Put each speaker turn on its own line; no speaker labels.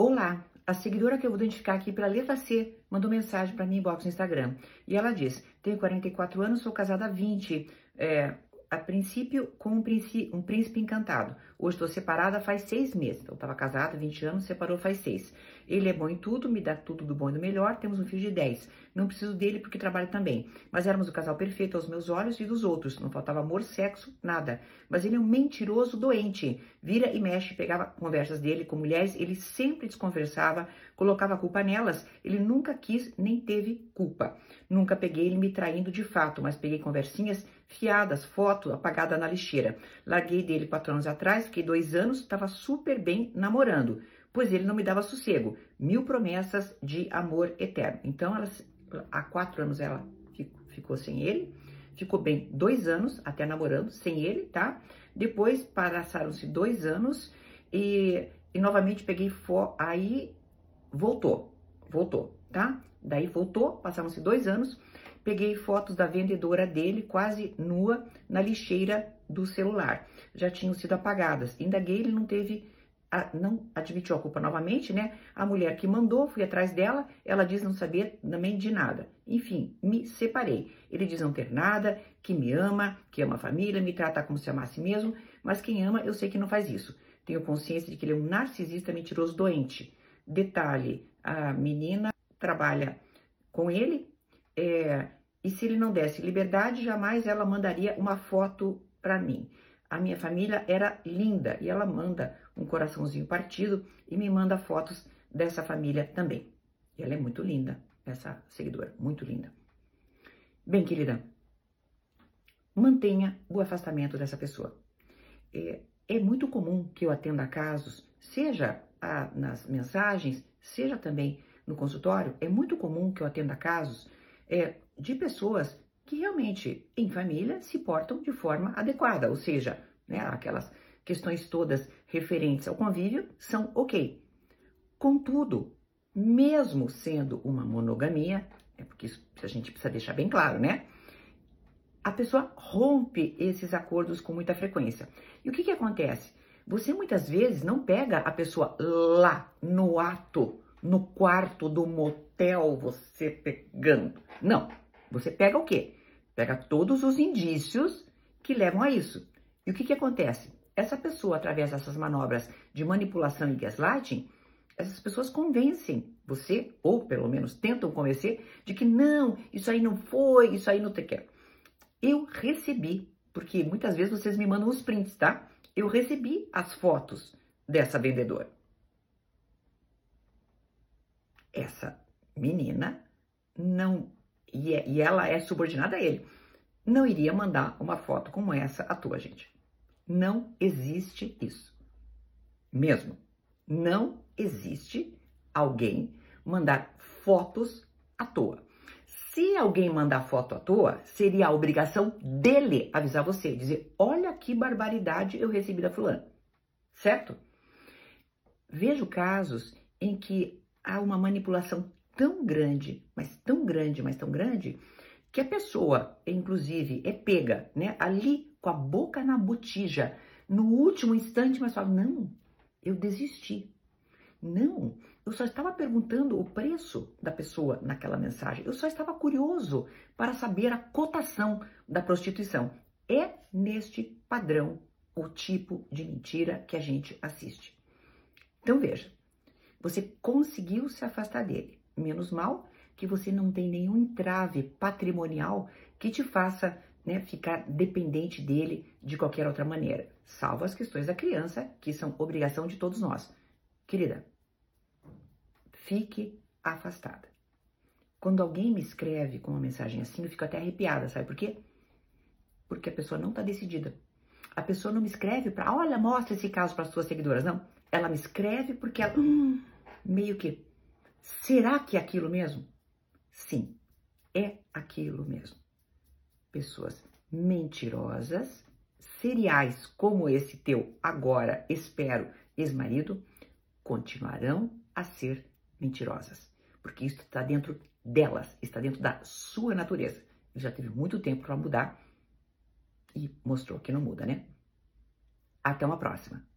Olá, a seguidora que eu vou identificar aqui pela letra C mandou mensagem para mim inbox no Instagram. E ela diz: Tenho 44 anos, sou casada há 20. É, a princípio com um príncipe, um príncipe encantado. Hoje estou separada faz seis meses. Então, estava casada, 20 anos, separou faz seis. Ele é bom em tudo, me dá tudo do bom e do melhor. Temos um filho de 10. Não preciso dele porque trabalho também. Mas éramos o casal perfeito aos meus olhos e dos outros. Não faltava amor, sexo, nada. Mas ele é um mentiroso doente. Vira e mexe, pegava conversas dele com mulheres, ele sempre desconversava, colocava a culpa nelas. Ele nunca quis nem teve culpa. Nunca peguei ele me traindo de fato, mas peguei conversinhas fiadas, foto apagada na lixeira. Larguei dele quatro anos atrás, fiquei dois anos, estava super bem namorando, pois ele não me dava sossego. Mil promessas de amor eterno. Então, ela, há quatro anos ela ficou sem ele, ficou bem dois anos até namorando sem ele, tá? Depois passaram-se dois anos e, e novamente peguei fo aí voltou, voltou, tá? Daí voltou, passaram-se dois anos Peguei fotos da vendedora dele, quase nua, na lixeira do celular. Já tinham sido apagadas. Indaguei, ele não teve, a, não admitiu a culpa novamente, né? A mulher que mandou, fui atrás dela, ela diz não saber também de nada. Enfim, me separei. Ele diz não ter nada, que me ama, que ama a família, me trata como se amasse mesmo, mas quem ama, eu sei que não faz isso. Tenho consciência de que ele é um narcisista mentiroso doente. Detalhe, a menina trabalha com ele, é, e se ele não desse liberdade, jamais ela mandaria uma foto para mim. A minha família era linda e ela manda um coraçãozinho partido e me manda fotos dessa família também. E ela é muito linda, essa seguidora, muito linda. Bem, querida, mantenha o afastamento dessa pessoa. É, é muito comum que eu atenda casos, seja a, nas mensagens, seja também no consultório, é muito comum que eu atenda casos é, de pessoas que realmente, em família, se portam de forma adequada, ou seja, né, aquelas questões todas referentes ao convívio são ok. Contudo, mesmo sendo uma monogamia, é porque isso a gente precisa deixar bem claro, né? A pessoa rompe esses acordos com muita frequência. E o que, que acontece? Você muitas vezes não pega a pessoa lá no ato, no quarto do motel, você pegando. Não. Você pega o quê? Pega todos os indícios que levam a isso. E o que, que acontece? Essa pessoa, através dessas manobras de manipulação e gaslighting, essas pessoas convencem você, ou pelo menos tentam convencer, de que não, isso aí não foi, isso aí não te quer. Eu recebi, porque muitas vezes vocês me mandam os prints, tá? Eu recebi as fotos dessa vendedora. Essa menina não e, é, e ela é subordinada a ele, não iria mandar uma foto como essa à tua, gente. Não existe isso. Mesmo. Não existe alguém mandar fotos à toa. Se alguém mandar foto à toa, seria a obrigação dele avisar você, dizer: olha que barbaridade eu recebi da fulana. Certo? Vejo casos em que há uma manipulação tão grande, mas tão grande, mas tão grande, que a pessoa, inclusive, é pega, né, ali com a boca na botija, no último instante, mas fala: não, eu desisti. Não, eu só estava perguntando o preço da pessoa naquela mensagem. Eu só estava curioso para saber a cotação da prostituição. É neste padrão o tipo de mentira que a gente assiste. Então veja, você conseguiu se afastar dele menos mal que você não tem nenhum entrave patrimonial que te faça né, ficar dependente dele de qualquer outra maneira, salvo as questões da criança, que são obrigação de todos nós. Querida, fique afastada. Quando alguém me escreve com uma mensagem assim, eu fico até arrepiada, sabe por quê? Porque a pessoa não está decidida. A pessoa não me escreve para, olha, mostra esse caso para as suas seguidoras. Não. Ela me escreve porque ela, hum, meio que Será que é aquilo mesmo? Sim, é aquilo mesmo. Pessoas mentirosas, seriais como esse teu agora, espero, ex-marido, continuarão a ser mentirosas, porque isso está dentro delas, está dentro da sua natureza. Ele já teve muito tempo para mudar e mostrou que não muda, né? Até uma próxima.